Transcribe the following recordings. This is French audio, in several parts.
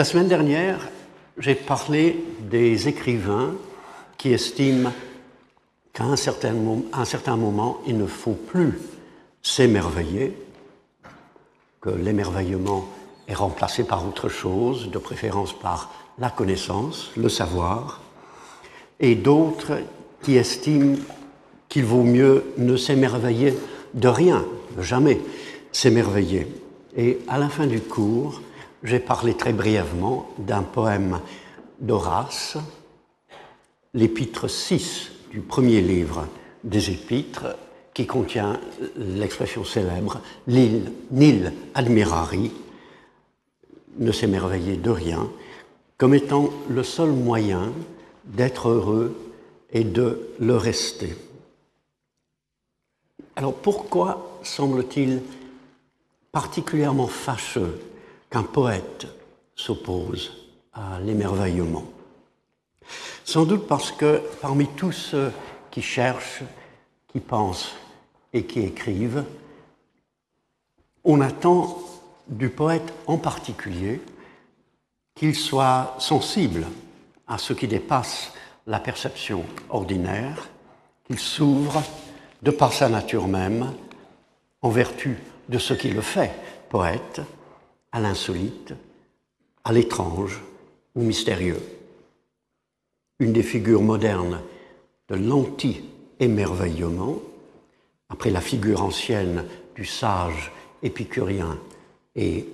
La semaine dernière, j'ai parlé des écrivains qui estiment qu'à un certain, moment, il ne faut plus s'émerveiller, que l'émerveillement est remplacé par autre chose, de préférence par la connaissance, le savoir, et d'autres qui estiment qu'il vaut mieux ne s'émerveiller de rien, jamais s'émerveiller. Et à la fin du cours, j'ai parlé très brièvement d'un poème d'Horace, l'épître 6 du premier livre des épîtres, qui contient l'expression célèbre L'île, nil admirari, ne s'émerveiller de rien, comme étant le seul moyen d'être heureux et de le rester. Alors pourquoi semble-t-il particulièrement fâcheux qu'un poète s'oppose à l'émerveillement. Sans doute parce que parmi tous ceux qui cherchent, qui pensent et qui écrivent, on attend du poète en particulier qu'il soit sensible à ce qui dépasse la perception ordinaire, qu'il s'ouvre de par sa nature même, en vertu de ce qui le fait poète, à l'insolite, à l'étrange ou mystérieux. Une des figures modernes de l'anti-émerveillement, après la figure ancienne du sage épicurien et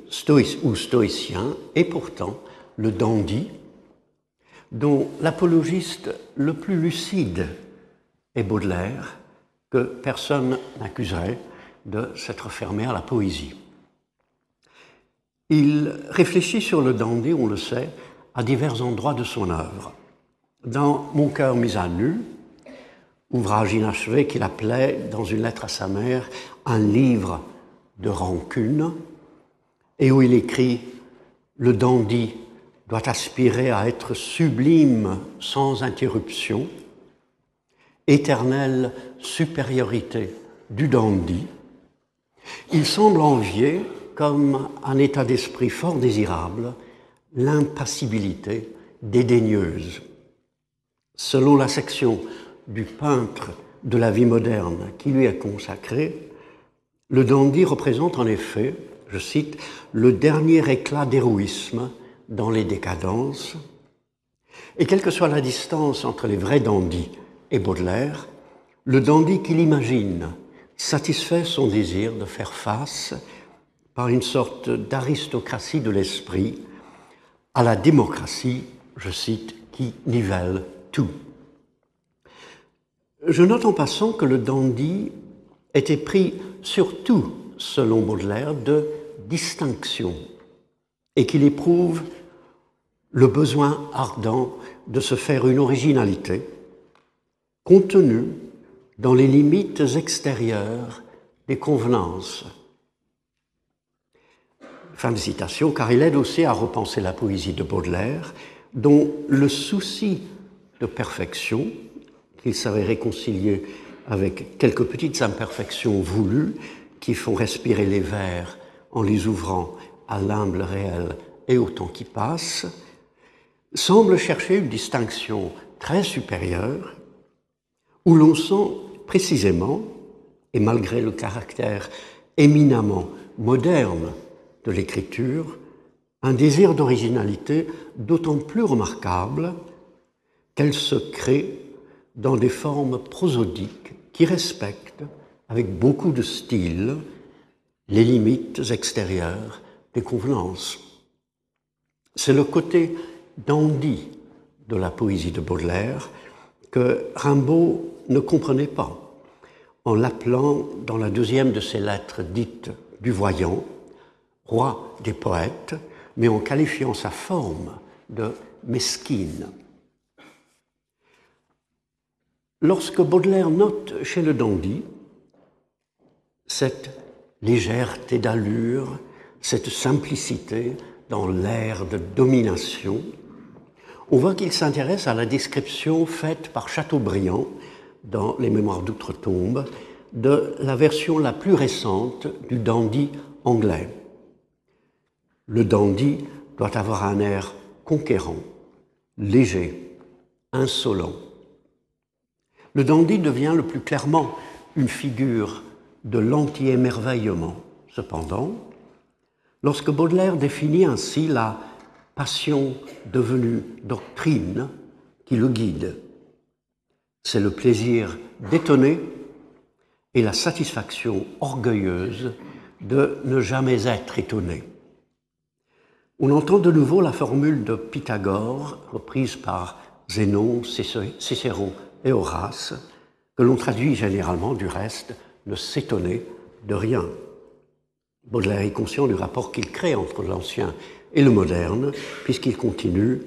ou stoïcien, est pourtant le dandy, dont l'apologiste le plus lucide est Baudelaire, que personne n'accuserait de s'être fermé à la poésie. Il réfléchit sur le dandy, on le sait, à divers endroits de son œuvre. Dans Mon cœur mis à nu, ouvrage inachevé qu'il appelait, dans une lettre à sa mère, un livre de rancune, et où il écrit Le dandy doit aspirer à être sublime sans interruption, éternelle supériorité du dandy, il semble envier, comme un état d'esprit fort désirable, l'impassibilité dédaigneuse. Selon la section du peintre de la vie moderne qui lui est consacrée, le dandy représente en effet, je cite, le dernier éclat d'héroïsme dans les décadences, et quelle que soit la distance entre les vrais dandys et Baudelaire, le dandy qu'il imagine satisfait son désir de faire face, par une sorte d'aristocratie de l'esprit, à la démocratie, je cite, qui nivelle tout. Je note en passant que le dandy était pris surtout, selon Baudelaire, de distinction et qu'il éprouve le besoin ardent de se faire une originalité contenue dans les limites extérieures des convenances. Fin de citation, car il aide aussi à repenser la poésie de Baudelaire, dont le souci de perfection qu'il savait réconcilier avec quelques petites imperfections voulues qui font respirer les vers en les ouvrant à l'humble réel et au temps qui passe, semble chercher une distinction très supérieure où l'on sent précisément, et malgré le caractère éminemment moderne de l'écriture, un désir d'originalité d'autant plus remarquable qu'elle se crée dans des formes prosodiques qui respectent, avec beaucoup de style, les limites extérieures des convenances. C'est le côté dandy de la poésie de Baudelaire que Rimbaud ne comprenait pas en l'appelant dans la deuxième de ses lettres dites du voyant, roi des poètes, mais en qualifiant sa forme de mesquine. Lorsque Baudelaire note chez le dandy cette légèreté d'allure, cette simplicité dans l'air de domination, on voit qu'il s'intéresse à la description faite par Chateaubriand dans Les Mémoires d'outre-tombe de la version la plus récente du dandy anglais. Le dandy doit avoir un air conquérant, léger, insolent. Le dandy devient le plus clairement une figure de l'anti-émerveillement. Cependant, lorsque Baudelaire définit ainsi la passion devenue doctrine qui le guide, c'est le plaisir d'étonner et la satisfaction orgueilleuse de ne jamais être étonné. On entend de nouveau la formule de Pythagore, reprise par Zénon, Cicéron et Horace, que l'on traduit généralement du reste, ne s'étonner de rien. Baudelaire est conscient du rapport qu'il crée entre l'ancien et le moderne, puisqu'il continue,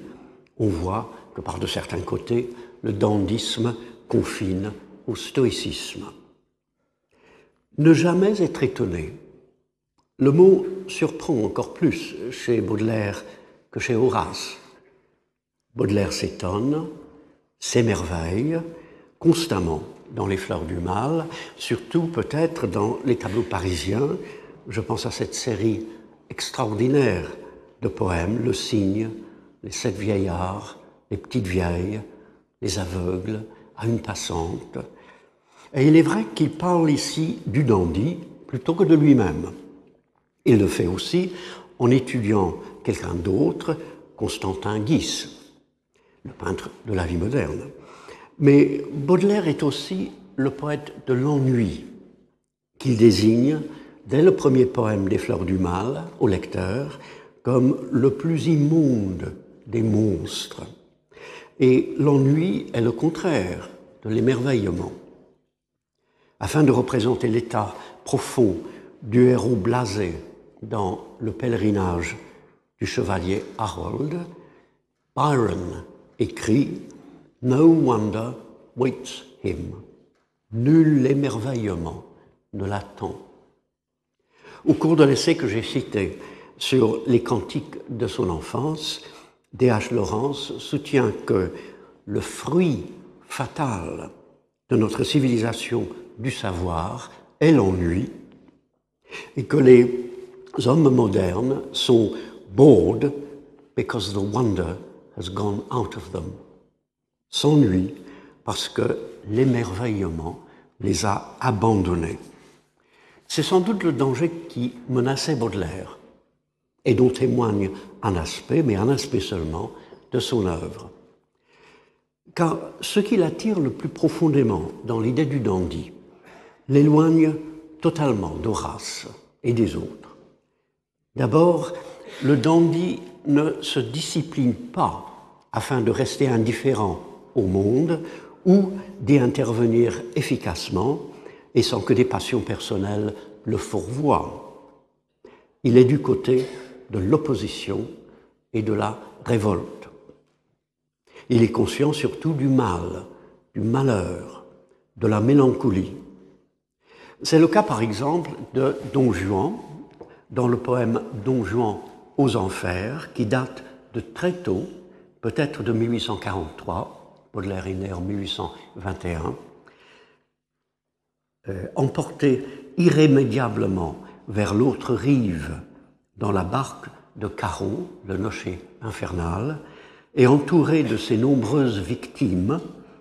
on voit que par de certains côtés, le dandisme confine au stoïcisme. Ne jamais être étonné. Le mot surprend encore plus chez Baudelaire que chez Horace. Baudelaire s'étonne, s'émerveille constamment dans les fleurs du mal, surtout peut-être dans les tableaux parisiens. Je pense à cette série extraordinaire de poèmes, Le Cygne, Les Sept Vieillards, Les Petites Vieilles, Les Aveugles, à une passante. Et il est vrai qu'il parle ici du dandy plutôt que de lui-même. Il le fait aussi en étudiant quelqu'un d'autre, Constantin Guis, le peintre de la vie moderne. Mais Baudelaire est aussi le poète de l'ennui, qu'il désigne, dès le premier poème des Fleurs du Mal, au lecteur, comme le plus immonde des monstres. Et l'ennui est le contraire de l'émerveillement. Afin de représenter l'état profond du héros blasé dans le pèlerinage du chevalier Harold, Byron écrit No wonder waits him. Nul émerveillement ne l'attend. Au cours de l'essai que j'ai cité sur les cantiques de son enfance, D.H. Lawrence soutient que le fruit fatal de notre civilisation du savoir est l'ennui et que les hommes modernes sont bored because the wonder has gone out of them s'ennuient parce que l'émerveillement les a abandonnés. C'est sans doute le danger qui menaçait Baudelaire et dont témoigne un aspect, mais un aspect seulement, de son œuvre. Car ce qui l'attire le plus profondément dans l'idée du dandy l'éloigne totalement d'Horace et des autres. D'abord, le dandy ne se discipline pas afin de rester indifférent au monde ou d'y intervenir efficacement et sans que des passions personnelles le fourvoient. Il est du côté de l'opposition et de la révolte. Il est conscient surtout du mal, du malheur, de la mélancolie. C'est le cas par exemple de Don Juan dans le poème Don Juan aux enfers qui date de très tôt, peut-être de 1843, Baudelaire est né en 1821, euh, emporté irrémédiablement vers l'autre rive dans la barque de Caron, le nocher infernal, et entouré de ses nombreuses victimes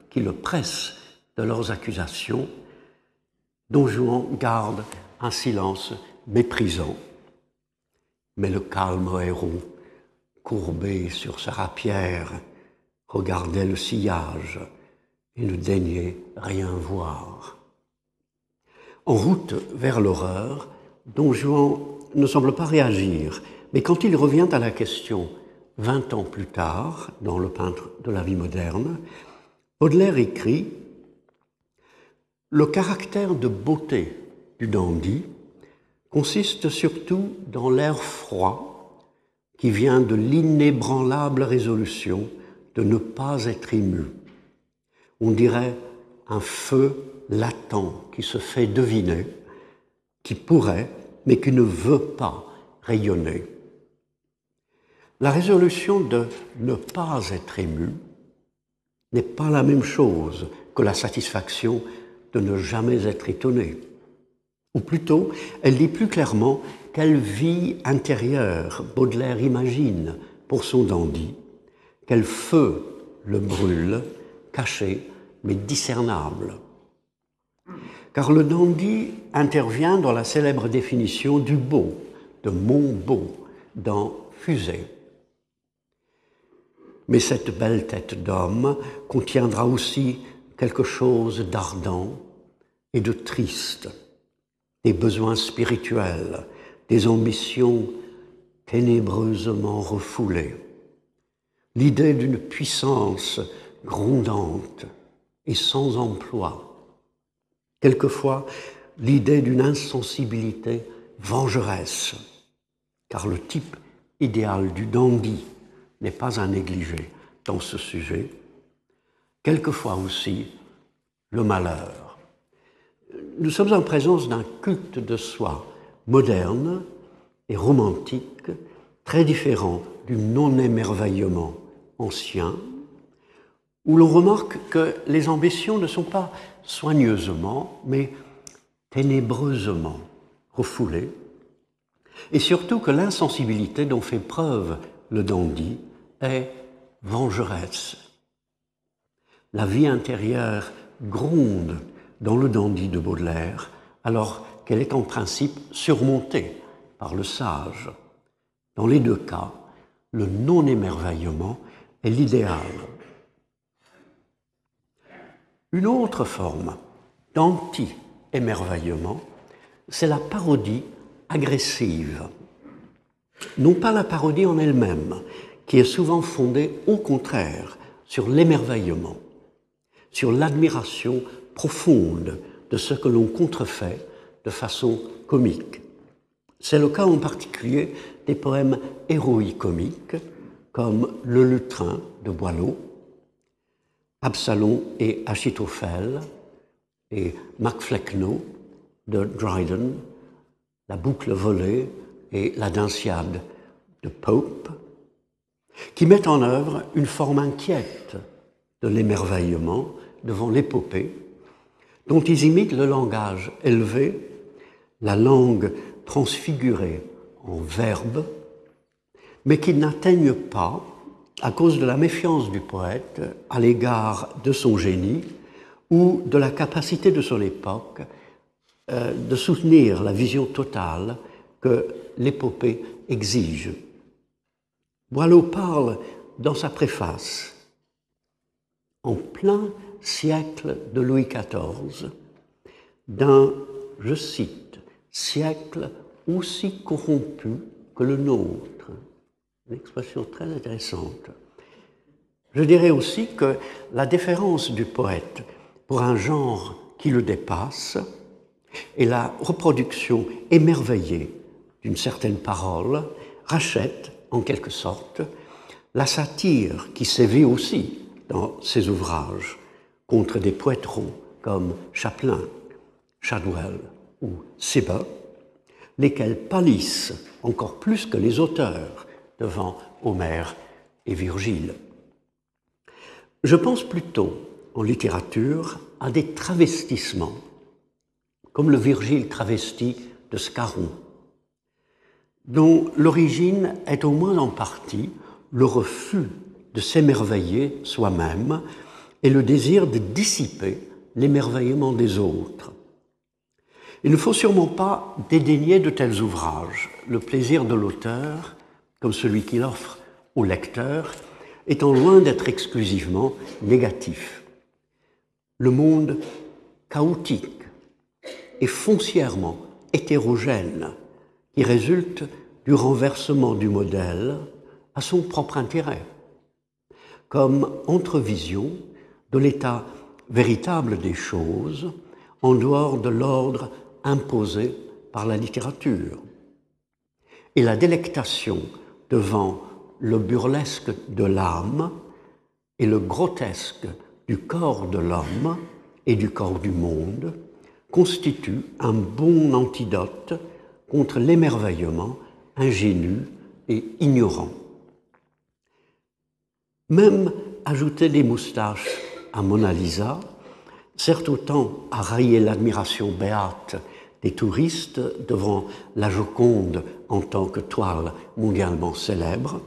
qui le pressent de leurs accusations, Don Juan garde un silence méprisant. Mais le calme héros, courbé sur sa rapière, regardait le sillage et ne daignait rien voir. En route vers l'horreur, Don Juan ne semble pas réagir, mais quand il revient à la question vingt ans plus tard, dans Le peintre de la vie moderne, Baudelaire écrit Le caractère de beauté du dandy consiste surtout dans l'air froid qui vient de l'inébranlable résolution de ne pas être ému. On dirait un feu latent qui se fait deviner, qui pourrait, mais qui ne veut pas rayonner. La résolution de ne pas être ému n'est pas la même chose que la satisfaction de ne jamais être étonné, Ou plutôt, elle dit plus clairement quelle vie intérieure Baudelaire imagine pour son dandy, quel feu le brûle, caché mais discernable. Car le dandy intervient dans la célèbre définition du beau, de mon beau, dans Fusée. Mais cette belle tête d'homme contiendra aussi quelque chose d'ardent et de triste, des besoins spirituels, des ambitions ténébreusement refoulées, l'idée d'une puissance grondante et sans emploi, quelquefois l'idée d'une insensibilité vengeresse, car le type idéal du dandy n'est pas à négliger dans ce sujet, quelquefois aussi le malheur. Nous sommes en présence d'un culte de soi moderne et romantique, très différent du non-émerveillement ancien, où l'on remarque que les ambitions ne sont pas soigneusement, mais ténébreusement refoulées, et surtout que l'insensibilité dont fait preuve le dandy est vengeresse. La vie intérieure gronde dans le dandy de Baudelaire, alors qu'elle est en principe surmontée par le sage? Dans les deux cas, le non-émerveillement est l'idéal. Une autre forme d'anti-émerveillement, c'est la parodie agressive. Non pas la parodie en elle-même, qui est souvent fondée au contraire sur l'émerveillement, sur l'admiration profonde de ce que l'on contrefait de façon comique. C'est le cas en particulier des poèmes héroïques comiques comme Le Lutrin de Boileau, Absalom et Achitophel et Macflecknoe de Dryden, La boucle volée et La Dinciade de Pope, qui mettent en œuvre une forme inquiète de l'émerveillement devant l'épopée, dont ils imitent le langage élevé, la langue transfigurée en verbe, mais qui n'atteignent pas, à cause de la méfiance du poète à l'égard de son génie ou de la capacité de son époque euh, de soutenir la vision totale que l'épopée exige. Boileau parle dans sa préface, en plein siècle de Louis XIV, d'un, je cite, siècle aussi corrompu que le nôtre. Une expression très intéressante. Je dirais aussi que la déférence du poète pour un genre qui le dépasse et la reproduction émerveillée d'une certaine parole rachète, en quelque sorte, la satire qui sévit aussi dans ses ouvrages contre des poèterons comme Chaplin, Shadwell ou Seba, lesquels pâlissent encore plus que les auteurs devant Homère et Virgile. Je pense plutôt en littérature à des travestissements, comme le Virgile travesti de Scarron, dont l'origine est au moins en partie le refus de s'émerveiller soi-même et le désir de dissiper l'émerveillement des autres. Il ne faut sûrement pas dédaigner de tels ouvrages. Le plaisir de l'auteur, comme celui qu'il offre au lecteur, étant loin d'être exclusivement négatif. Le monde chaotique et foncièrement hétérogène qui résulte du renversement du modèle à son propre intérêt, comme entrevision de l'état véritable des choses en dehors de l'ordre imposé par la littérature. Et la délectation devant le burlesque de l'âme et le grotesque du corps de l'homme et du corps du monde constitue un bon antidote contre l'émerveillement ingénu et ignorant. Même ajouter des moustaches à Mona Lisa sert autant à railler l'admiration béate des touristes devant la Joconde en tant que toile mondialement célèbre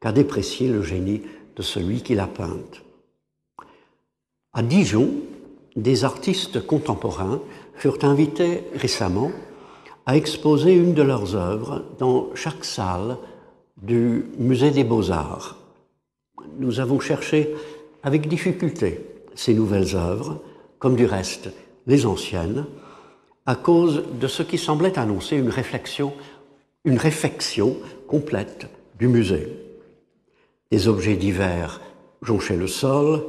qu'à déprécier le génie de celui qui l'a peinte. À Dijon, des artistes contemporains furent invités récemment à exposer une de leurs œuvres dans chaque salle du Musée des beaux-arts. Nous avons cherché avec difficulté ces nouvelles œuvres, comme du reste les anciennes, à cause de ce qui semblait annoncer une réflexion, une réflexion complète du musée. Des objets divers jonchaient le sol,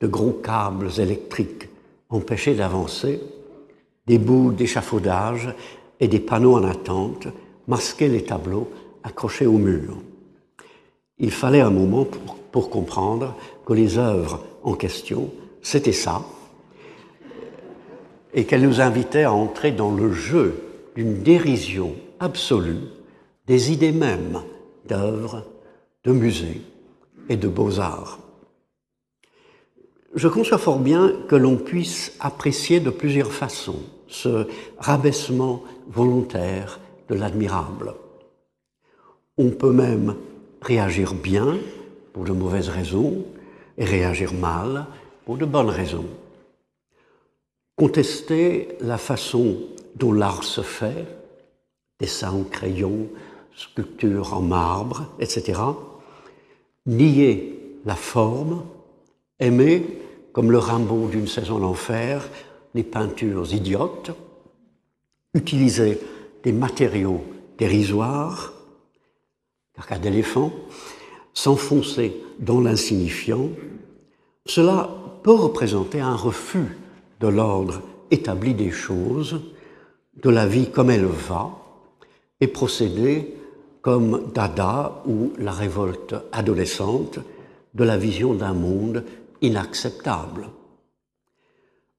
de gros câbles électriques empêchaient d'avancer, des bouts d'échafaudage et des panneaux en attente masquaient les tableaux accrochés au mur. Il fallait un moment pour, pour comprendre que les œuvres en question, c'était ça, et qu'elles nous invitaient à entrer dans le jeu d'une dérision absolue des idées mêmes d'œuvres, de musées et de beaux-arts. Je conçois fort bien que l'on puisse apprécier de plusieurs façons ce rabaissement volontaire de l'admirable. On peut même réagir bien pour de mauvaises raisons et réagir mal pour de bonnes raisons. Contester la façon dont l'art se fait, dessin au crayon, sculpture en marbre, etc. Nier la forme, aimer, comme le Rimbaud d'une saison d'enfer, les peintures idiotes, utiliser des matériaux dérisoires, caca d'éléphant, s'enfoncer dans l'insignifiant, cela peut représenter un refus de l'ordre établi des choses, de la vie comme elle va, et procéder comme Dada ou la révolte adolescente de la vision d'un monde inacceptable.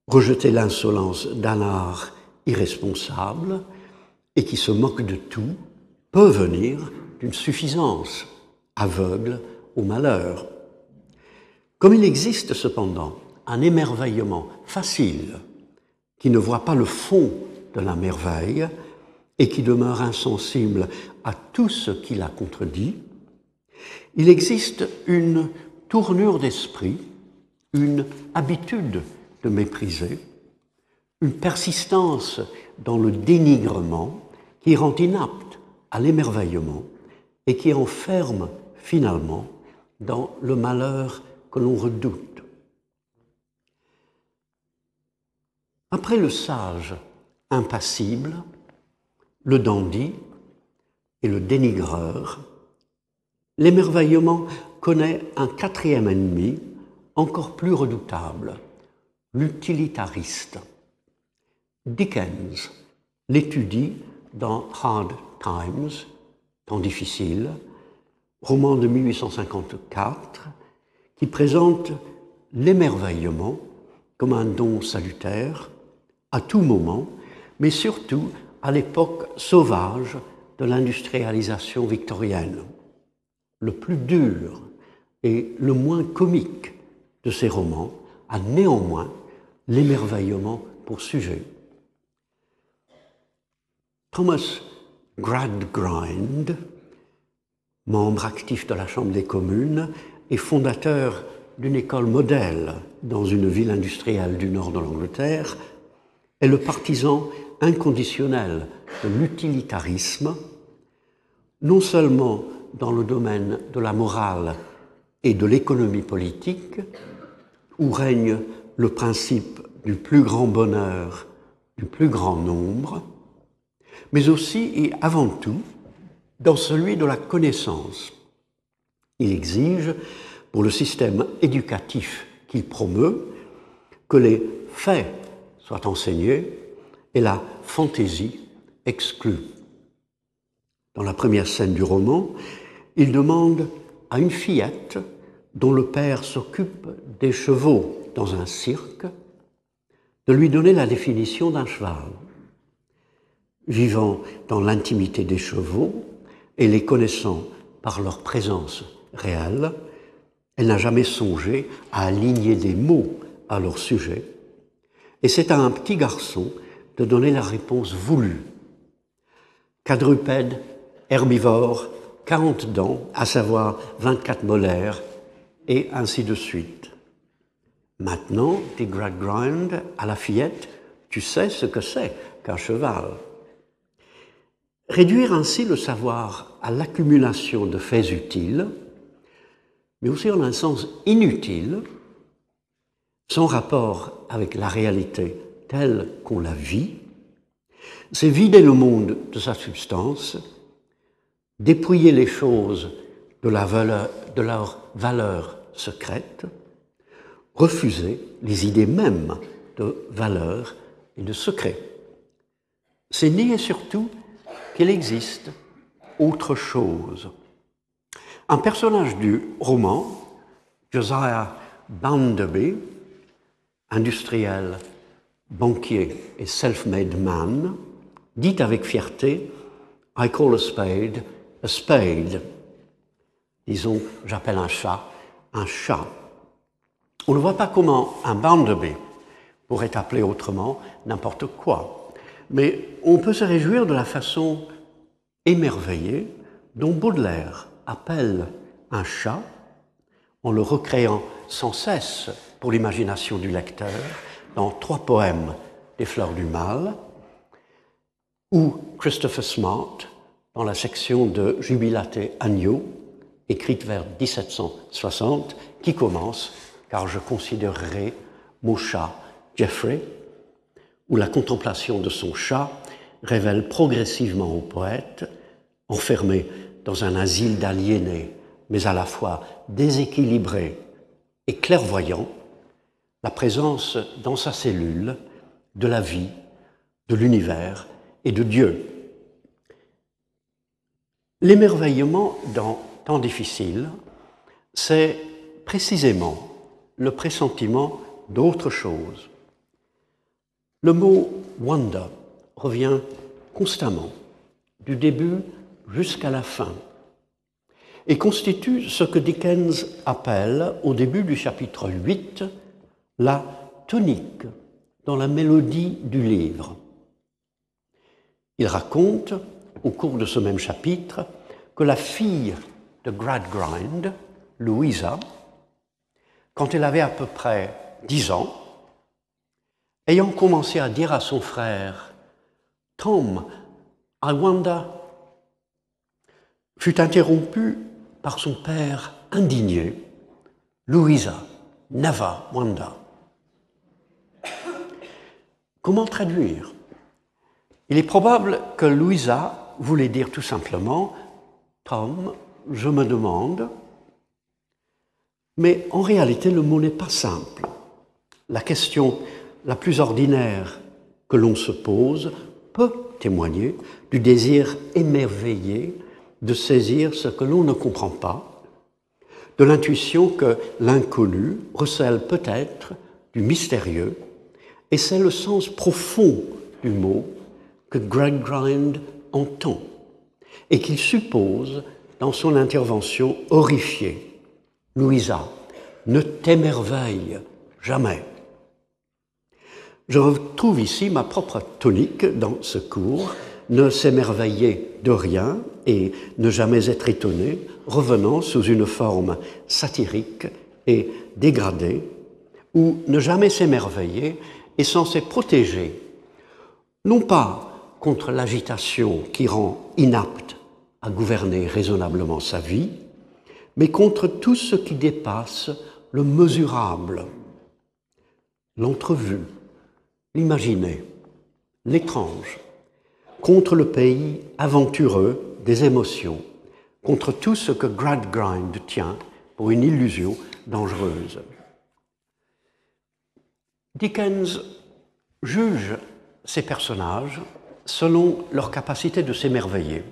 Rejeter l'insolence d'un art irresponsable et qui se moque de tout peut venir d'une suffisance aveugle au malheur. Comme il existe cependant un émerveillement facile qui ne voit pas le fond de la merveille et qui demeure insensible à tout ce qui la contredit, il existe une tournure d'esprit, une habitude de mépriser, une persistance dans le dénigrement qui rend inapte à l'émerveillement et qui enferme finalement dans le malheur que l'on redoute. Après le sage impassible, le dandy et le dénigreur, l'émerveillement connaît un quatrième ennemi encore plus redoutable, l'utilitariste. Dickens l'étudie dans Hard Times, temps difficile, roman de 1854, qui présente l'émerveillement comme un don salutaire à tout moment, mais surtout à l'époque sauvage de l'industrialisation victorienne. Le plus dur et le moins comique de ces romans a néanmoins l'émerveillement pour sujet. Thomas Gradgrind, membre actif de la Chambre des communes et fondateur d'une école modèle dans une ville industrielle du nord de l'Angleterre, est le partisan inconditionnel de l'utilitarisme, non seulement dans le domaine de la morale et de l'économie politique, où règne le principe du plus grand bonheur du plus grand nombre, mais aussi et avant tout dans celui de la connaissance. Il exige, pour le système éducatif qu'il promeut, que les faits soient enseignés et la fantaisie exclue. Dans la première scène du roman, il demande à une fillette dont le père s'occupe des chevaux dans un cirque de lui donner la définition d'un cheval. Vivant dans l'intimité des chevaux, et les connaissant par leur présence réelle, elle n'a jamais songé à aligner des mots à leur sujet. Et c'est à un petit garçon de donner la réponse voulue. Quadrupède, herbivore, 40 dents, à savoir 24 molaires, et ainsi de suite. Maintenant, dit Gradgrind à la fillette, tu sais ce que c'est qu'un cheval. Réduire ainsi le savoir à l'accumulation de faits utiles, mais aussi en un sens inutile, sans rapport avec la réalité telle qu'on la vit, c'est vider le monde de sa substance, dépouiller les choses de, de leur valeur secrète, refuser les idées mêmes de valeur et de secret. C'est nier surtout qu'il existe autre chose. Un personnage du roman, Josiah Bounderby, industriel, banquier et self-made man, dit avec fierté I call a spade a spade. Disons, j'appelle un chat un chat. On ne voit pas comment un Bounderby pourrait appeler autrement n'importe quoi. Mais on peut se réjouir de la façon émerveillée dont Baudelaire appelle un chat en le recréant sans cesse pour l'imagination du lecteur dans trois poèmes des Fleurs du Mal, ou Christopher Smart dans la section de Jubilaté Agneau, écrite vers 1760, qui commence car je considérerai mon chat Jeffrey, où la contemplation de son chat révèle progressivement au poète, enfermé dans un asile d'aliénés, mais à la fois déséquilibré et clairvoyant, la présence dans sa cellule de la vie, de l'univers et de Dieu. L'émerveillement dans temps difficile, c'est précisément le pressentiment d'autre chose. Le mot wonder revient constamment, du début jusqu'à la fin, et constitue ce que Dickens appelle, au début du chapitre 8, la tonique dans la mélodie du livre. Il raconte, au cours de ce même chapitre, que la fille de Gradgrind, Louisa, quand elle avait à peu près dix ans, ayant commencé à dire à son frère Tom, I wonder, fut interrompue par son père indigné, Louisa, never wonder. Comment traduire? Il est probable que Louisa voulait dire tout simplement Tom, je me demande, mais en réalité le mot n'est pas simple. La question la plus ordinaire que l'on se pose peut témoigner du désir émerveillé de saisir ce que l'on ne comprend pas, de l'intuition que l'inconnu recèle peut-être du mystérieux, et c'est le sens profond du mot que Greg Grind entend et qu'il suppose dans son intervention horrifiée. Louisa, ne t'émerveille jamais. Je retrouve ici ma propre tonique dans ce cours, ne s'émerveiller de rien et ne jamais être étonné, revenant sous une forme satirique et dégradée, où ne jamais s'émerveiller est censé protéger, non pas contre l'agitation qui rend inapte à gouverner raisonnablement sa vie, mais contre tout ce qui dépasse le mesurable, l'entrevue, l'imaginé, l'étrange, contre le pays aventureux des émotions, contre tout ce que Gradgrind tient pour une illusion dangereuse. Dickens juge ces personnages selon leur capacité de s'émerveiller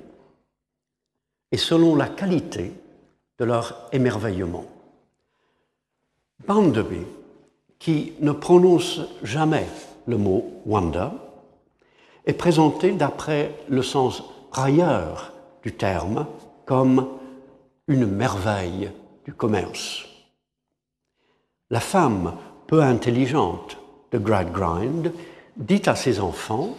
et selon la qualité de leur émerveillement. Bounderby, qui ne prononce jamais le mot wonder, est présenté d'après le sens railleur du terme comme une merveille du commerce. La femme peu intelligente de Gradgrind dit à ses enfants,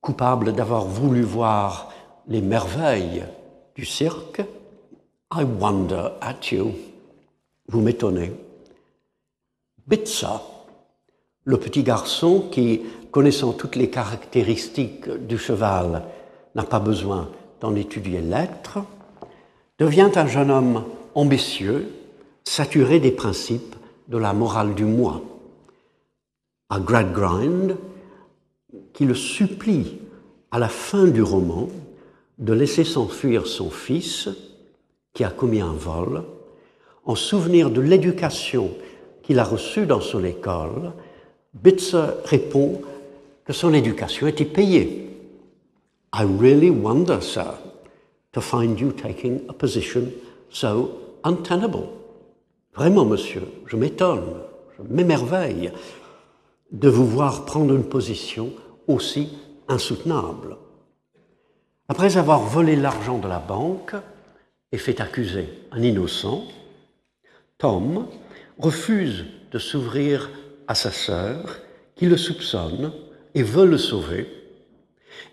coupables d'avoir voulu voir les merveilles du cirque, I wonder at you. Vous m'étonnez. Le petit garçon qui, connaissant toutes les caractéristiques du cheval, n'a pas besoin d'en étudier l'être, devient un jeune homme ambitieux, saturé des principes de la morale du moi. À Gradgrind, qui le supplie à la fin du roman de laisser s'enfuir son fils, qui a commis un vol, en souvenir de l'éducation qu'il a reçue dans son école, Bitzer répond que son éducation était payée. I really wonder, sir, to find you taking a position so untenable. Vraiment, monsieur, je m'étonne, je m'émerveille de vous voir prendre une position aussi insoutenable. Après avoir volé l'argent de la banque et fait accuser un innocent, Tom refuse de s'ouvrir à sa sœur qui le soupçonne et veut le sauver,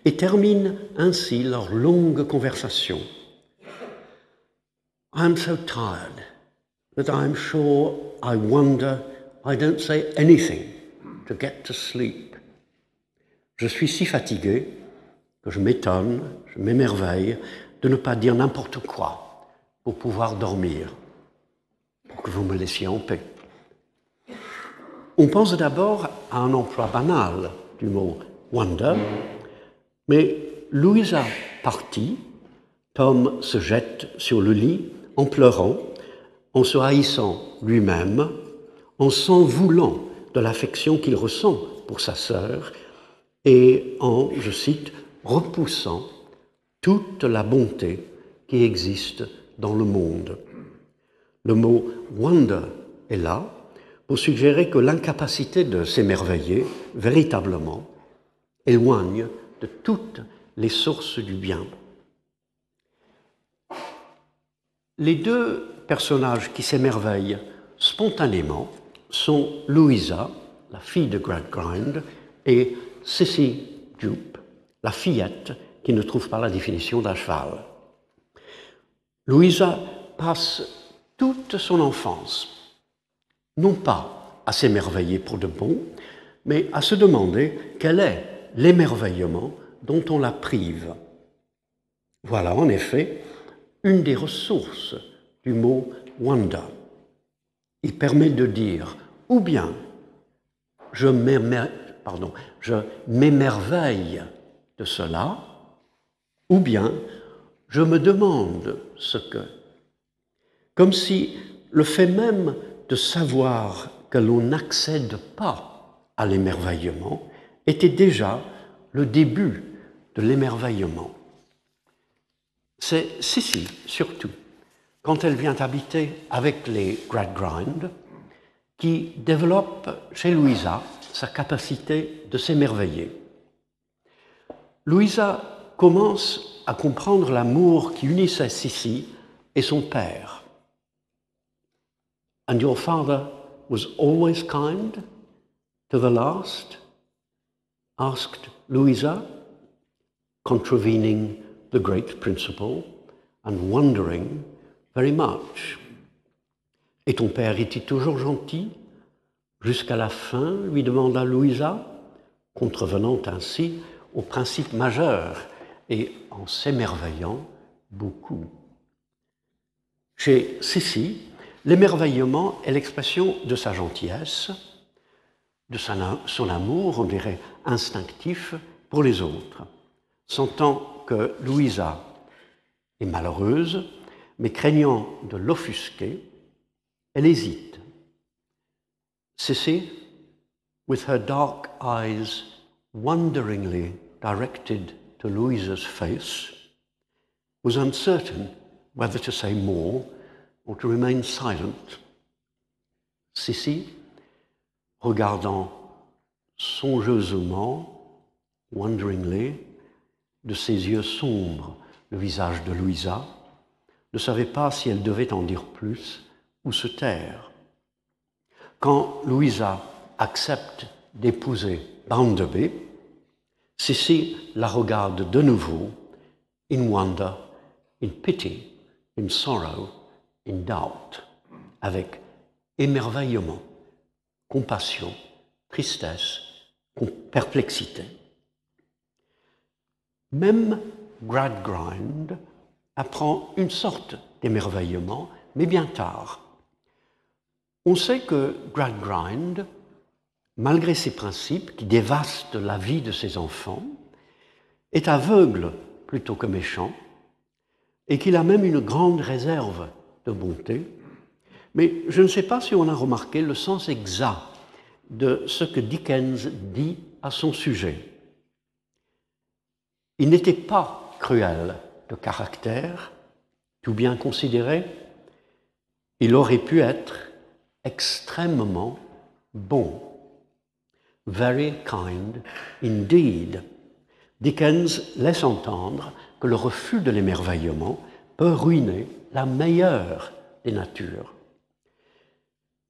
et termine ainsi leur longue conversation. So tired that sure I wonder I don't say anything to get to sleep. Je suis si fatigué que je m'étonne, je m'émerveille de ne pas dire n'importe quoi pour pouvoir dormir, pour que vous me laissiez en paix. On pense d'abord à un emploi banal du mot wonder, mais Louisa partit, Tom se jette sur le lit en pleurant, en se haïssant lui-même, en s'en voulant de l'affection qu'il ressent pour sa sœur et en, je cite, repoussant toute la bonté qui existe dans le monde. Le mot wonder est là pour suggérer que l'incapacité de s'émerveiller véritablement éloigne de toutes les sources du bien. Les deux personnages qui s'émerveillent spontanément sont Louisa, la fille de Gradgrind, et Sissy Jupe, la fillette qui ne trouve pas la définition d'un cheval. Louisa passe toute son enfance non pas à s'émerveiller pour de bon, mais à se demander quel est l'émerveillement dont on la prive. Voilà en effet une des ressources du mot wanda. Il permet de dire ou bien je m'émerveille de cela, ou bien je me demande ce que. Comme si le fait même de savoir que l'on n'accède pas à l'émerveillement était déjà le début de l'émerveillement. C'est Sissi, surtout, quand elle vient habiter avec les Gradgrind, qui développe chez Louisa sa capacité de s'émerveiller. Louisa commence à comprendre l'amour qui unissait Sissi et son père. And your father was always kind to the last? asked Louisa, contravening the great principle and wondering very much. Et ton père était toujours gentil jusqu'à la fin, lui demanda Louisa, contrevenant ainsi au principe majeur et en s'émerveillant beaucoup. Chez Sissi, L'émerveillement est l'expression de sa gentillesse, de son amour, on dirait instinctif, pour les autres. Sentant que Louisa est malheureuse, mais craignant de l'offusquer, elle hésite. Sissy, with her dark eyes wonderingly directed to Louisa's face, was uncertain whether to say more or to remain silent. Sissi, regardant songeusement, wonderingly, de ses yeux sombres le visage de Louisa, ne savait pas si elle devait en dire plus ou se taire. Quand Louisa accepte d'épouser Bounderby, Sissi la regarde de nouveau, in wonder, in pity, in sorrow, in doubt, avec émerveillement, compassion, tristesse, perplexité. Même Gradgrind apprend une sorte d'émerveillement, mais bien tard. On sait que Gradgrind, malgré ses principes qui dévastent la vie de ses enfants, est aveugle plutôt que méchant, et qu'il a même une grande réserve de bonté. Mais je ne sais pas si on a remarqué le sens exact de ce que Dickens dit à son sujet. Il n'était pas cruel de caractère, tout bien considéré, il aurait pu être extrêmement bon. Very kind indeed. Dickens laisse entendre que le refus de l'émerveillement peut ruiner la meilleure des natures.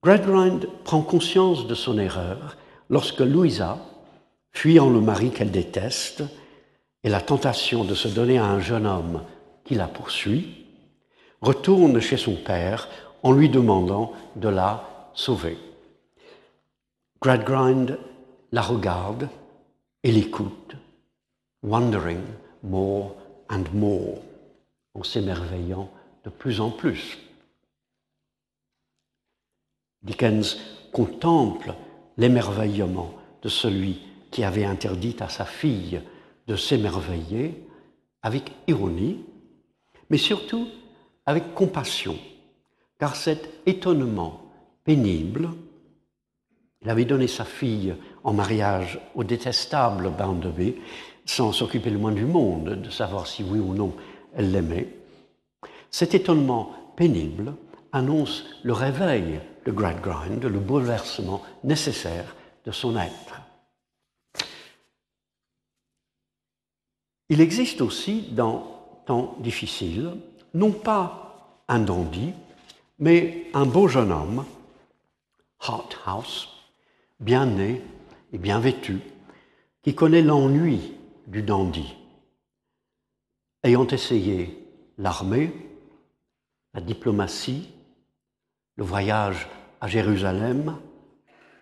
Gradgrind prend conscience de son erreur lorsque Louisa, fuyant le mari qu'elle déteste et la tentation de se donner à un jeune homme qui la poursuit, retourne chez son père en lui demandant de la sauver. Gradgrind la regarde et l'écoute, wondering more and more, en s'émerveillant de plus en plus. Dickens contemple l'émerveillement de celui qui avait interdit à sa fille de s'émerveiller avec ironie, mais surtout avec compassion, car cet étonnement pénible, il avait donné sa fille en mariage au détestable Bounderby, sans s'occuper le moins du monde de savoir si oui ou non elle l'aimait. Cet étonnement pénible annonce le réveil de Gradgrind, le bouleversement nécessaire de son être. Il existe aussi dans temps difficiles, non pas un dandy, mais un beau jeune homme, House, bien né et bien vêtu, qui connaît l'ennui du dandy. Ayant essayé l'armée, la diplomatie, le voyage à Jérusalem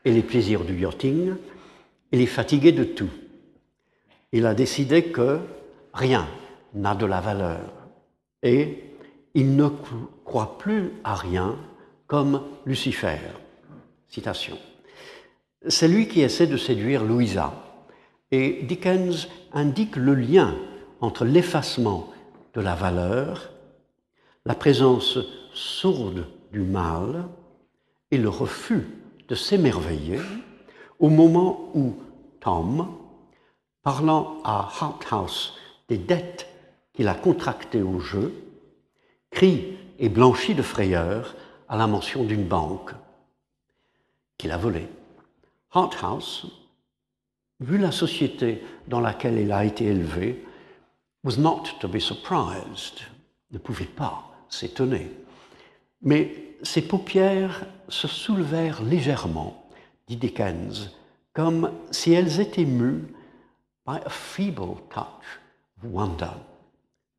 et les plaisirs du yachting, il est fatigué de tout. Il a décidé que rien n'a de la valeur et il ne croit plus à rien comme Lucifer. Citation. C'est lui qui essaie de séduire Louisa et Dickens indique le lien entre l'effacement de la valeur, la présence sourde du mal et le refus de s'émerveiller au moment où Tom, parlant à Harthouse des dettes qu'il a contractées au jeu, crie et blanchit de frayeur à la mention d'une banque qu'il a volée. Harthouse, vu la société dans laquelle il a été élevé, was not to be surprised, ne pouvait pas s'étonner. Mais ses paupières se soulevèrent légèrement, dit Dickens, comme si elles étaient mues by a feeble touch of wonder,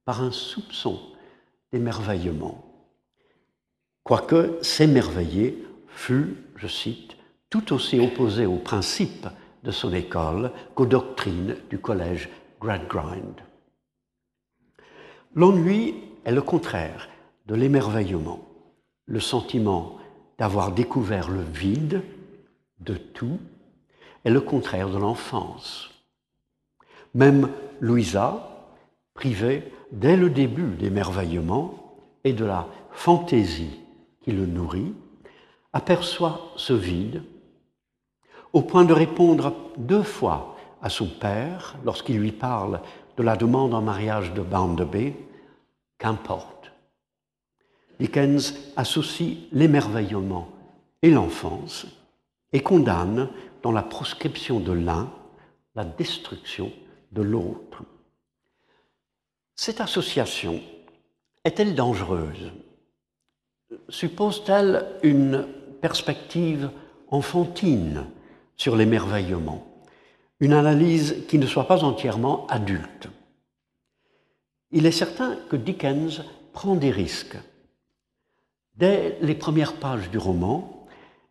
par un soupçon d'émerveillement. Quoique s'émerveiller fut, je cite, tout aussi opposé aux principes de son école qu'aux doctrines du collège Gradgrind. L'ennui est le contraire de l'émerveillement le sentiment d'avoir découvert le vide de tout est le contraire de l'enfance. Même Louisa, privée dès le début d'émerveillement et de la fantaisie qui le nourrit, aperçoit ce vide au point de répondre deux fois à son père lorsqu'il lui parle de la demande en mariage de Bounderby, qu'importe. Dickens associe l'émerveillement et l'enfance et condamne dans la proscription de l'un la destruction de l'autre. Cette association est-elle dangereuse? Suppose-t-elle une perspective enfantine sur l'émerveillement une analyse qui ne soit pas entièrement adulte? Il est certain que Dickens prend des risques. Dès les premières pages du roman,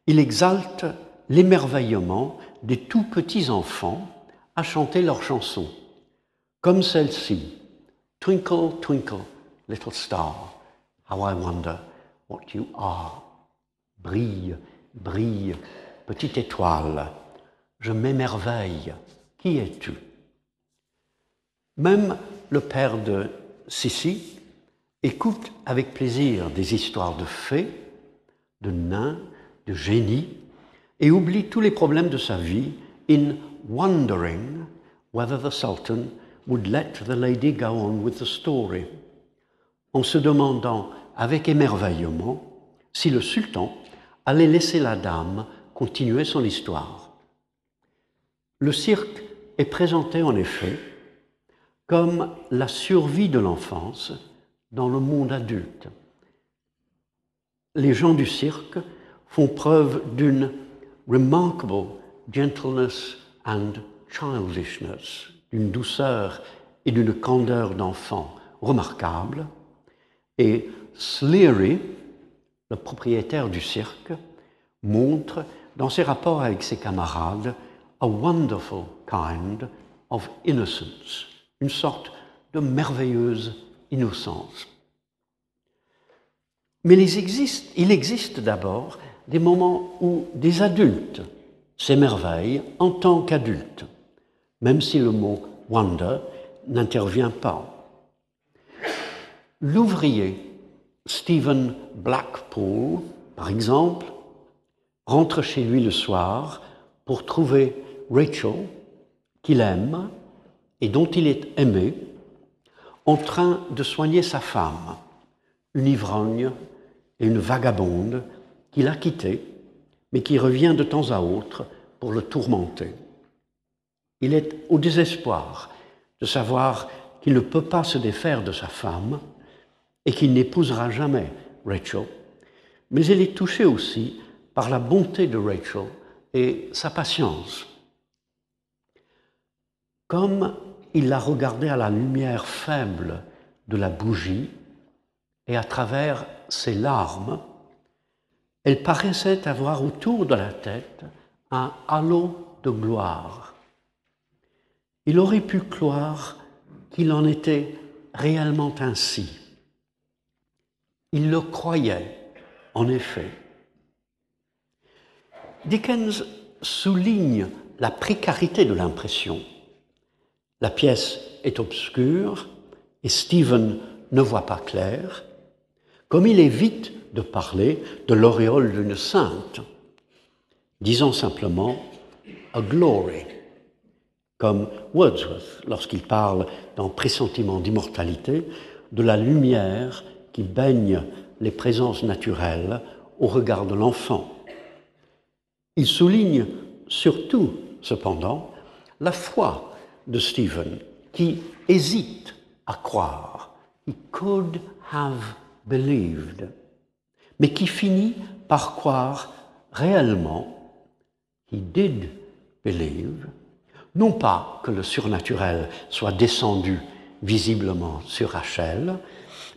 il exalte l'émerveillement des tout petits enfants à chanter leurs chansons, comme celle-ci, Twinkle, twinkle, little star, how I wonder what you are. Brille, brille, petite étoile, je m'émerveille, qui es-tu? Même le père de Sissi écoute avec plaisir des histoires de fées, de nains, de génies, et oublie tous les problèmes de sa vie in wondering whether the Sultan would let the lady go on with the story, en se demandant avec émerveillement si le sultan allait laisser la dame continuer son histoire. Le cirque est présenté en effet comme la survie de l'enfance dans le monde adulte. Les gens du cirque font preuve d'une remarkable gentleness and childishness, d'une douceur et d'une candeur d'enfant remarquable. Et Sleary, le propriétaire du cirque, montre dans ses rapports avec ses camarades a wonderful kind of innocence, une sorte de merveilleuse innocence. Mais il existe, il existe d'abord des moments où des adultes s'émerveillent en tant qu'adultes, même si le mot wonder n'intervient pas. L'ouvrier Stephen Blackpool, par exemple, rentre chez lui le soir pour trouver Rachel, qu'il aime et dont il est aimé, en train de soigner sa femme, une ivrogne et une vagabonde qu'il a quittée, mais qui revient de temps à autre pour le tourmenter. Il est au désespoir de savoir qu'il ne peut pas se défaire de sa femme et qu'il n'épousera jamais Rachel, mais il est touché aussi par la bonté de Rachel et sa patience. Comme il la regardait à la lumière faible de la bougie et à travers ses larmes, elle paraissait avoir autour de la tête un halo de gloire. Il aurait pu croire qu'il en était réellement ainsi. Il le croyait, en effet. Dickens souligne la précarité de l'impression. La pièce est obscure et Stephen ne voit pas clair, comme il évite de parler de l'auréole d'une sainte, disant simplement a glory, comme Wordsworth lorsqu'il parle dans Pressentiment d'immortalité de la lumière qui baigne les présences naturelles au regard de l'enfant. Il souligne surtout, cependant, la foi de Stephen, qui hésite à croire. He could have believed, mais qui finit par croire réellement. He did believe, non pas que le surnaturel soit descendu visiblement sur Rachel,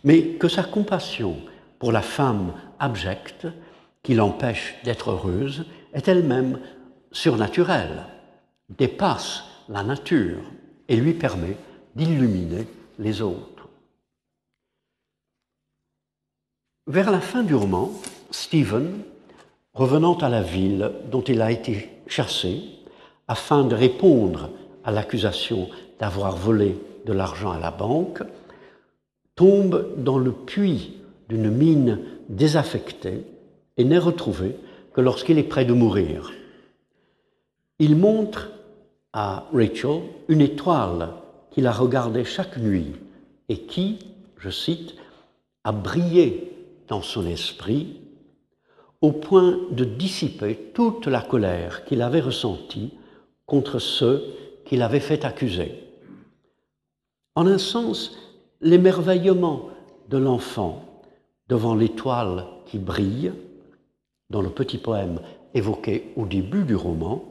mais que sa compassion pour la femme abjecte qui l'empêche d'être heureuse est elle-même surnaturelle, dépasse la nature et lui permet d'illuminer les autres. Vers la fin du roman, Stephen, revenant à la ville dont il a été chassé, afin de répondre à l'accusation d'avoir volé de l'argent à la banque, tombe dans le puits d'une mine désaffectée et n'est retrouvé que lorsqu'il est près de mourir. Il montre à Rachel une étoile qu'il a regardée chaque nuit et qui, je cite, a brillé dans son esprit au point de dissiper toute la colère qu'il avait ressentie contre ceux qu'il avait fait accuser. En un sens, l'émerveillement de l'enfant devant l'étoile qui brille, dans le petit poème évoqué au début du roman,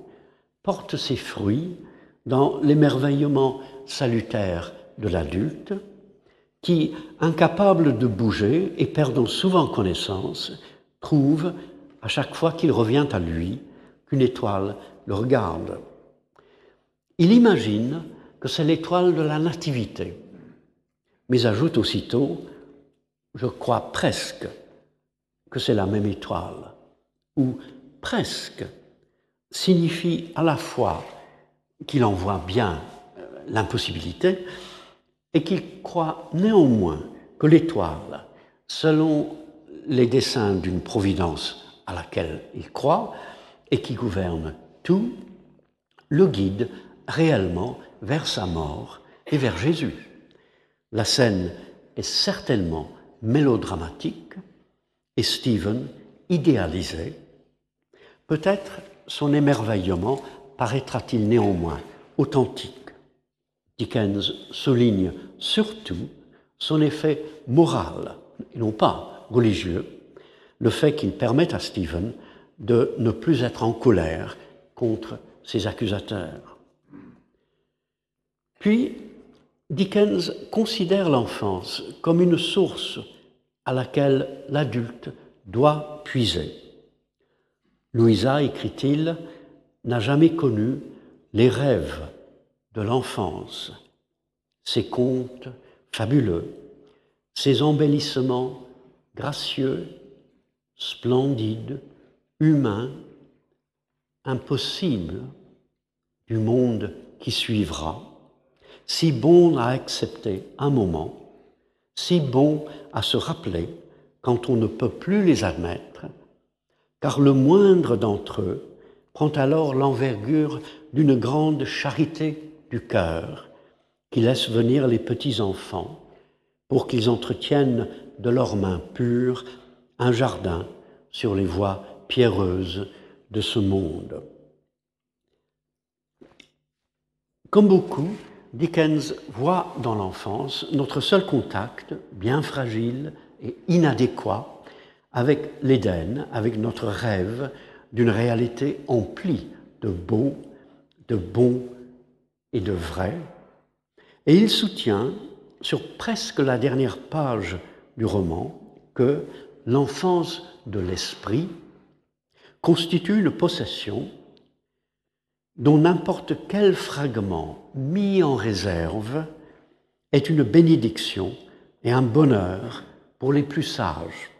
porte ses fruits dans l'émerveillement salutaire de l'adulte, qui, incapable de bouger et perdant souvent connaissance, trouve, à chaque fois qu'il revient à lui, qu'une étoile le regarde. Il imagine que c'est l'étoile de la nativité, mais ajoute aussitôt, je crois presque que c'est la même étoile, ou presque signifie à la fois qu'il en voit bien euh, l'impossibilité et qu'il croit néanmoins que l'étoile, selon les desseins d'une providence à laquelle il croit et qui gouverne tout, le guide réellement vers sa mort et vers Jésus. La scène est certainement mélodramatique et Stephen idéalisé. Peut-être son émerveillement paraîtra-t-il néanmoins authentique. Dickens souligne surtout son effet moral, et non pas religieux, le fait qu'il permet à Stephen de ne plus être en colère contre ses accusateurs. Puis, Dickens considère l'enfance comme une source à laquelle l'adulte doit puiser. Louisa, écrit-il, n'a jamais connu les rêves de l'enfance, ses contes fabuleux, ses embellissements gracieux, splendides, humains, impossibles du monde qui suivra, si bon à accepter un moment, si bon à se rappeler quand on ne peut plus les admettre, car le moindre d'entre eux prend alors l'envergure d'une grande charité du cœur qui laisse venir les petits-enfants pour qu'ils entretiennent de leurs mains pures un jardin sur les voies pierreuses de ce monde. Comme beaucoup, Dickens voit dans l'enfance notre seul contact, bien fragile et inadéquat, avec l'Éden, avec notre rêve d'une réalité emplie de beau, de bon et de vrai. Et il soutient, sur presque la dernière page du roman, que l'enfance de l'esprit constitue une possession dont n'importe quel fragment mis en réserve est une bénédiction et un bonheur pour les plus sages.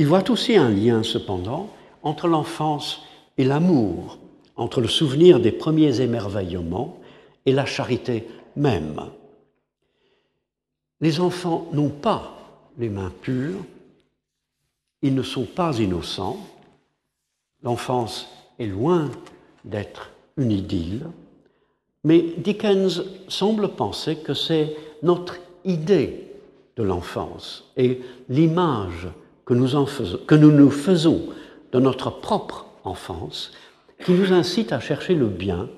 Il voit aussi un lien, cependant, entre l'enfance et l'amour, entre le souvenir des premiers émerveillements et la charité même. Les enfants n'ont pas les mains pures, ils ne sont pas innocents, l'enfance est loin d'être une idylle, mais Dickens semble penser que c'est notre idée de l'enfance et l'image que nous, nous nous faisons de notre propre enfance qui nous incite à chercher le bien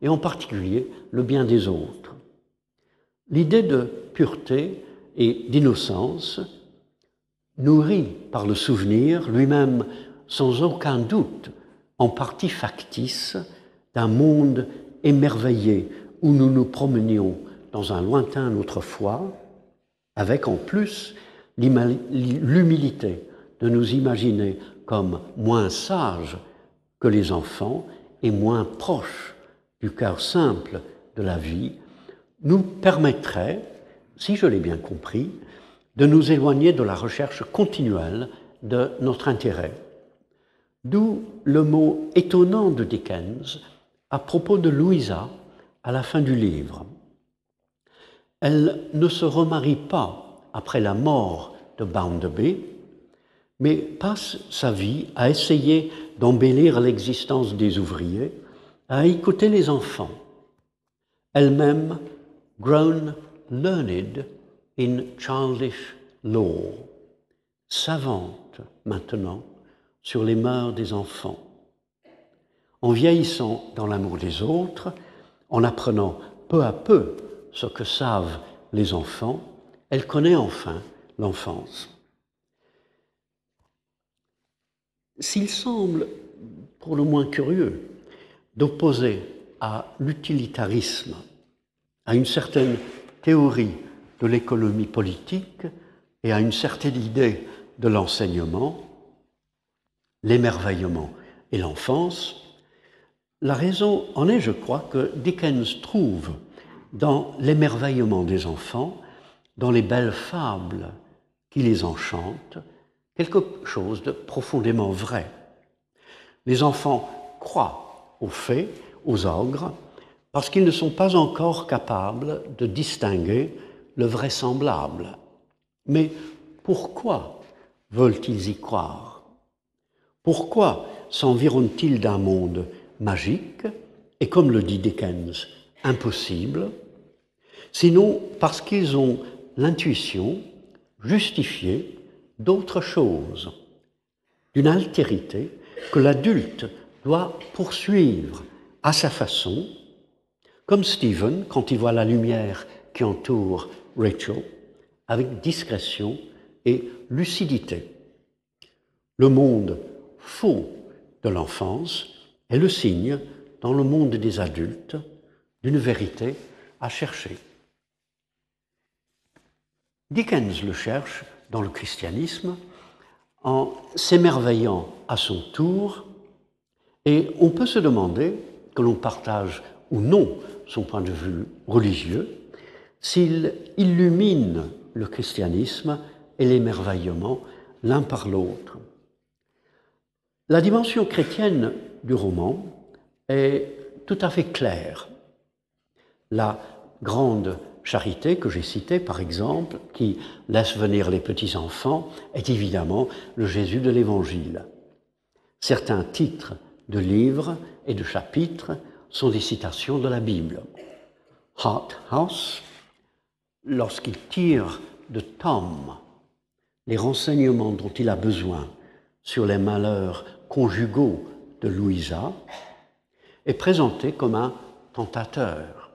et en particulier le bien des autres. L'idée de pureté et d'innocence, nourrie par le souvenir, lui-même sans aucun doute en partie factice d'un monde émerveillé où nous nous promenions dans un lointain autrefois, avec en plus l'humilité de nous imaginer comme moins sages que les enfants et moins proches du cœur simple de la vie, nous permettrait, si je l'ai bien compris, de nous éloigner de la recherche continuelle de notre intérêt. D'où le mot étonnant de Dickens à propos de Louisa à la fin du livre. Elle ne se remarie pas après la mort de Bounderby, mais passe sa vie à essayer d'embellir l'existence des ouvriers, à écouter les enfants, elle-même grown learned in childish law, savante maintenant sur les mœurs des enfants. En vieillissant dans l'amour des autres, en apprenant peu à peu ce que savent les enfants, elle connaît enfin l'enfance. S'il semble, pour le moins curieux, d'opposer à l'utilitarisme, à une certaine théorie de l'économie politique et à une certaine idée de l'enseignement, l'émerveillement et l'enfance, la raison en est, je crois, que Dickens trouve dans l'émerveillement des enfants, dans les belles fables qui les enchantent, quelque chose de profondément vrai. Les enfants croient aux fées, aux ogres, parce qu'ils ne sont pas encore capables de distinguer le vraisemblable. Mais pourquoi veulent-ils y croire? Pourquoi s'environnent-ils d'un monde magique et, comme le dit Dickens, impossible, sinon parce qu'ils ont l'intuition justifiée d'autre chose, d'une altérité que l'adulte doit poursuivre à sa façon, comme Stephen quand il voit la lumière qui entoure Rachel, avec discrétion et lucidité. Le monde faux de l'enfance est le signe, dans le monde des adultes, d'une vérité à chercher. Dickens le cherche dans le christianisme en s'émerveillant à son tour, et on peut se demander, que l'on partage ou non son point de vue religieux, s'il illumine le christianisme et l'émerveillement l'un par l'autre. La dimension chrétienne du roman est tout à fait claire. La grande charité que j'ai citée, par exemple, qui laisse venir les petits-enfants, est évidemment le Jésus de l'Évangile. Certains titres de livres et de chapitres sont des citations de la Bible. Heart House, lorsqu'il tire de Tom les renseignements dont il a besoin sur les malheurs conjugaux de Louisa, est présenté comme un tentateur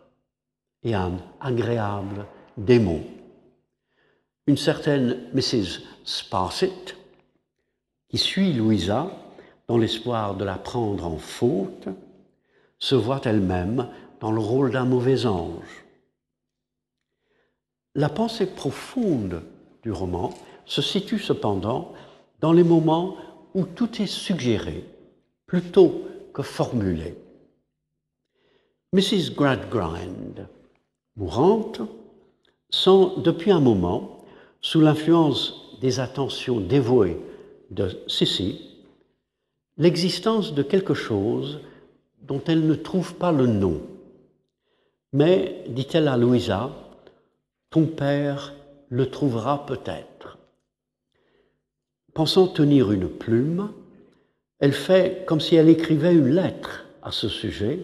et un agréable démon. Une certaine Mrs. Sparsit, qui suit Louisa dans l'espoir de la prendre en faute, se voit elle-même dans le rôle d'un mauvais ange. La pensée profonde du roman se situe cependant dans les moments où tout est suggéré plutôt que formulé. Mrs. Gradgrind, mourante, sent depuis un moment, sous l'influence des attentions dévouées de Sissy, l'existence de quelque chose dont elle ne trouve pas le nom. Mais, dit-elle à Louisa, ton père le trouvera peut-être. Pensant tenir une plume, elle fait comme si elle écrivait une lettre à ce sujet,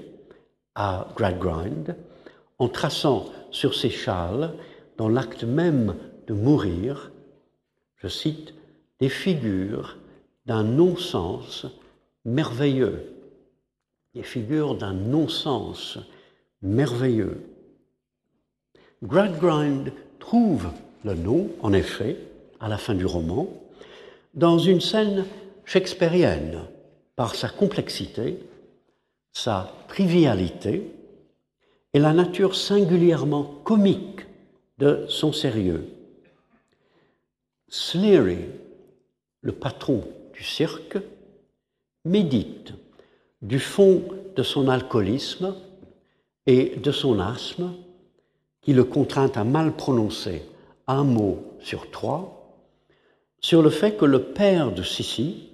à Gradgrind, en traçant sur ses châles, dans l'acte même de mourir, je cite, des figures d'un non-sens merveilleux, des figures d'un non-sens merveilleux. Gradgrind trouve le nom, en effet, à la fin du roman, dans une scène shakespearienne, par sa complexité, sa trivialité et la nature singulièrement comique de son sérieux. Sleary, le patron du cirque, médite du fond de son alcoolisme et de son asthme qui le contraint à mal prononcer un mot sur trois, sur le fait que le père de Sissi,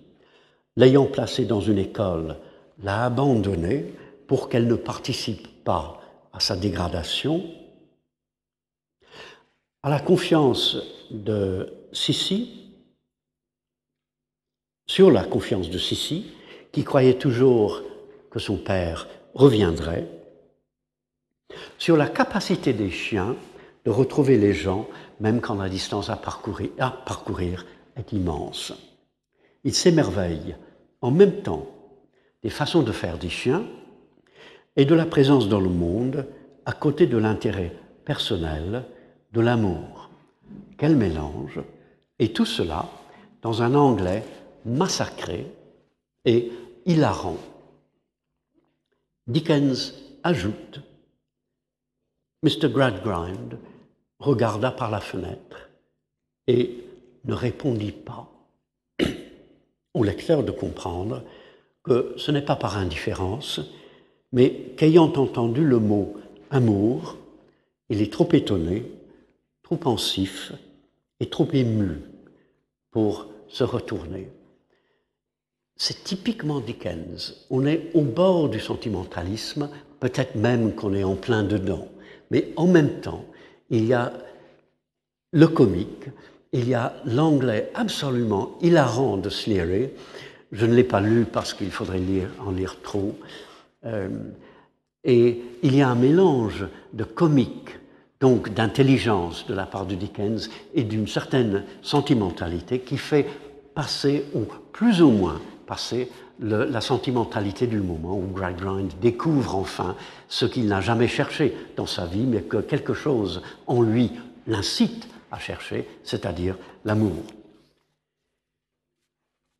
l'ayant placée dans une école, l'a abandonnée pour qu'elle ne participe pas à sa dégradation, à la confiance de Sissi, sur la confiance de Sissi, qui croyait toujours que son père reviendrait, sur la capacité des chiens de retrouver les gens, même quand la distance à parcourir, à parcourir est immense. Il s'émerveille en même temps des façons de faire des chiens et de la présence dans le monde à côté de l'intérêt personnel, de l'amour. Quel mélange Et tout cela dans un anglais massacré et hilarant. Dickens ajoute Mr. Gradgrind regarda par la fenêtre et ne répondit pas. Au lecteur de comprendre que ce n'est pas par indifférence, mais qu'ayant entendu le mot amour, il est trop étonné, trop pensif et trop ému pour se retourner. C'est typiquement Dickens. On est au bord du sentimentalisme, peut-être même qu'on est en plein dedans. Mais en même temps, il y a le comique, il y a l'anglais absolument hilarant de Sleary. Je ne l'ai pas lu parce qu'il faudrait lire, en lire trop. Euh, et il y a un mélange de comique, donc d'intelligence de la part de Dickens et d'une certaine sentimentalité qui fait passer, ou plus ou moins passer, la sentimentalité du moment où Gradgrind découvre enfin ce qu'il n'a jamais cherché dans sa vie, mais que quelque chose en lui l'incite à chercher, c'est-à-dire l'amour.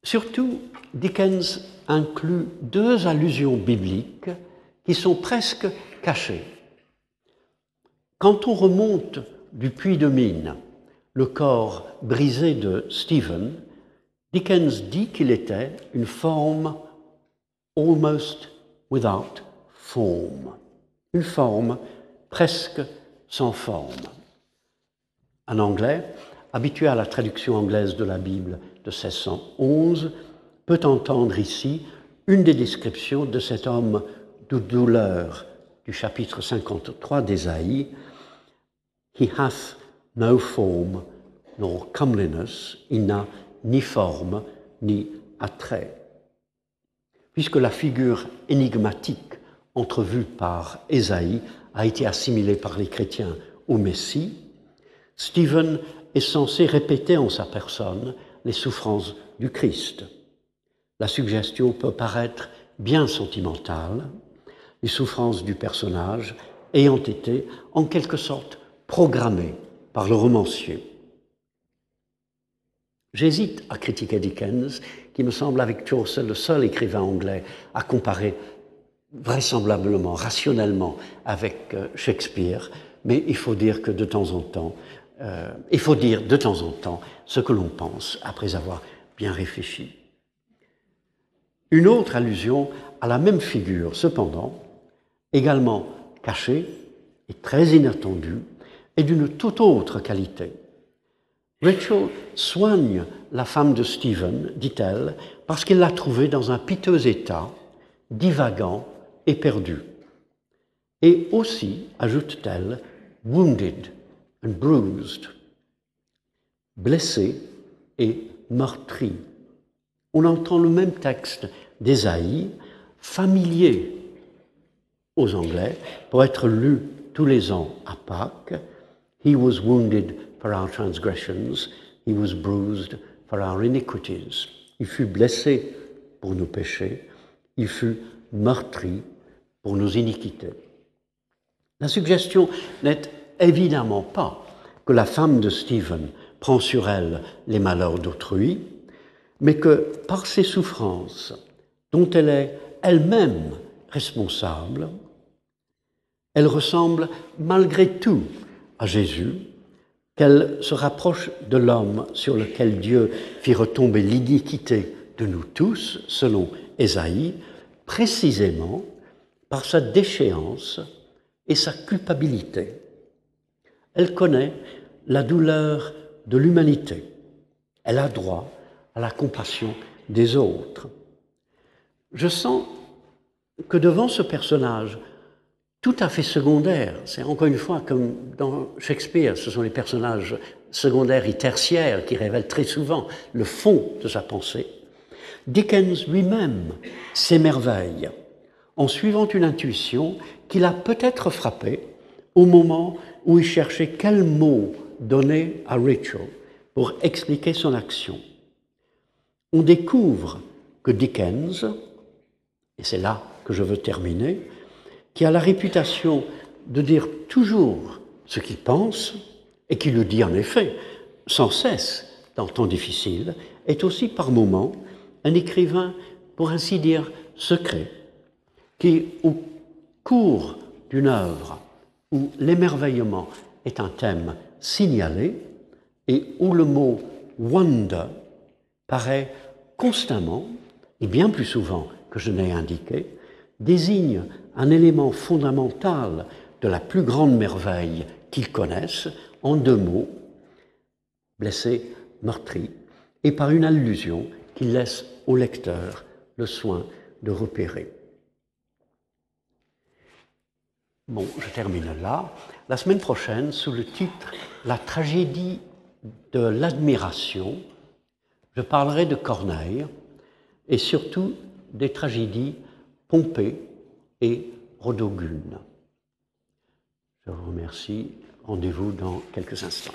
Surtout, Dickens inclut deux allusions bibliques qui sont presque cachées. Quand on remonte du puits de mine le corps brisé de Stephen, Dickens dit qu'il était une forme almost without form, une forme presque sans forme. Un anglais, habitué à la traduction anglaise de la Bible de 1611, peut entendre ici une des descriptions de cet homme de douleur du chapitre 53 d'Ésaïe. He hath no form nor comeliness, il n'a ni forme, ni attrait. Puisque la figure énigmatique entrevue par Ésaïe a été assimilée par les chrétiens au Messie, Stephen est censé répéter en sa personne les souffrances du Christ. La suggestion peut paraître bien sentimentale, les souffrances du personnage ayant été en quelque sorte programmées par le romancier. J'hésite à critiquer Dickens, qui me semble avec Chaucer le seul écrivain anglais à comparer vraisemblablement, rationnellement avec euh, Shakespeare, mais il faut dire que de temps en temps, euh, il faut dire de temps en temps ce que l'on pense après avoir bien réfléchi. Une autre allusion à la même figure, cependant, également cachée et très inattendue, est d'une toute autre qualité. Rachel soigne la femme de Stephen, dit-elle, parce qu'elle l'a trouvée dans un piteux état, divagant et perdu. Et aussi, ajoute-t-elle, wounded and bruised, blessé et meurtri. On entend le même texte d'Ésaïe, familier aux Anglais, pour être lu tous les ans à Pâques. He was wounded for our transgressions, he was bruised for our iniquities. Il fut blessé pour nos péchés, il fut meurtri pour nos iniquités. La suggestion n'est évidemment pas que la femme de Stephen prend sur elle les malheurs d'autrui, mais que par ses souffrances, dont elle est elle-même responsable, elle ressemble malgré tout à Jésus, qu'elle se rapproche de l'homme sur lequel Dieu fit retomber l'iniquité de nous tous, selon Ésaïe, précisément par sa déchéance et sa culpabilité. Elle connaît la douleur de l'humanité. Elle a droit à la compassion des autres. Je sens que devant ce personnage tout à fait secondaire. C'est encore une fois comme dans Shakespeare, ce sont les personnages secondaires et tertiaires qui révèlent très souvent le fond de sa pensée. Dickens lui-même s'émerveille en suivant une intuition qu'il a peut-être frappée au moment où il cherchait quel mot donner à Rachel pour expliquer son action. On découvre que Dickens, et c'est là que je veux terminer, qui a la réputation de dire toujours ce qu'il pense, et qui le dit en effet sans cesse dans temps difficile, est aussi par moments un écrivain, pour ainsi dire, secret, qui, cours d'une œuvre où l'émerveillement est un thème signalé et où le mot wonder paraît constamment, et bien plus souvent que je n'ai indiqué, désigne un élément fondamental de la plus grande merveille qu'ils connaissent, en deux mots, blessé, meurtri, et par une allusion qui laisse au lecteur le soin de repérer. Bon, je termine là. La semaine prochaine, sous le titre La tragédie de l'admiration, je parlerai de Corneille et surtout des tragédies Pompée et Rodogune. Je vous remercie. Rendez-vous dans quelques instants.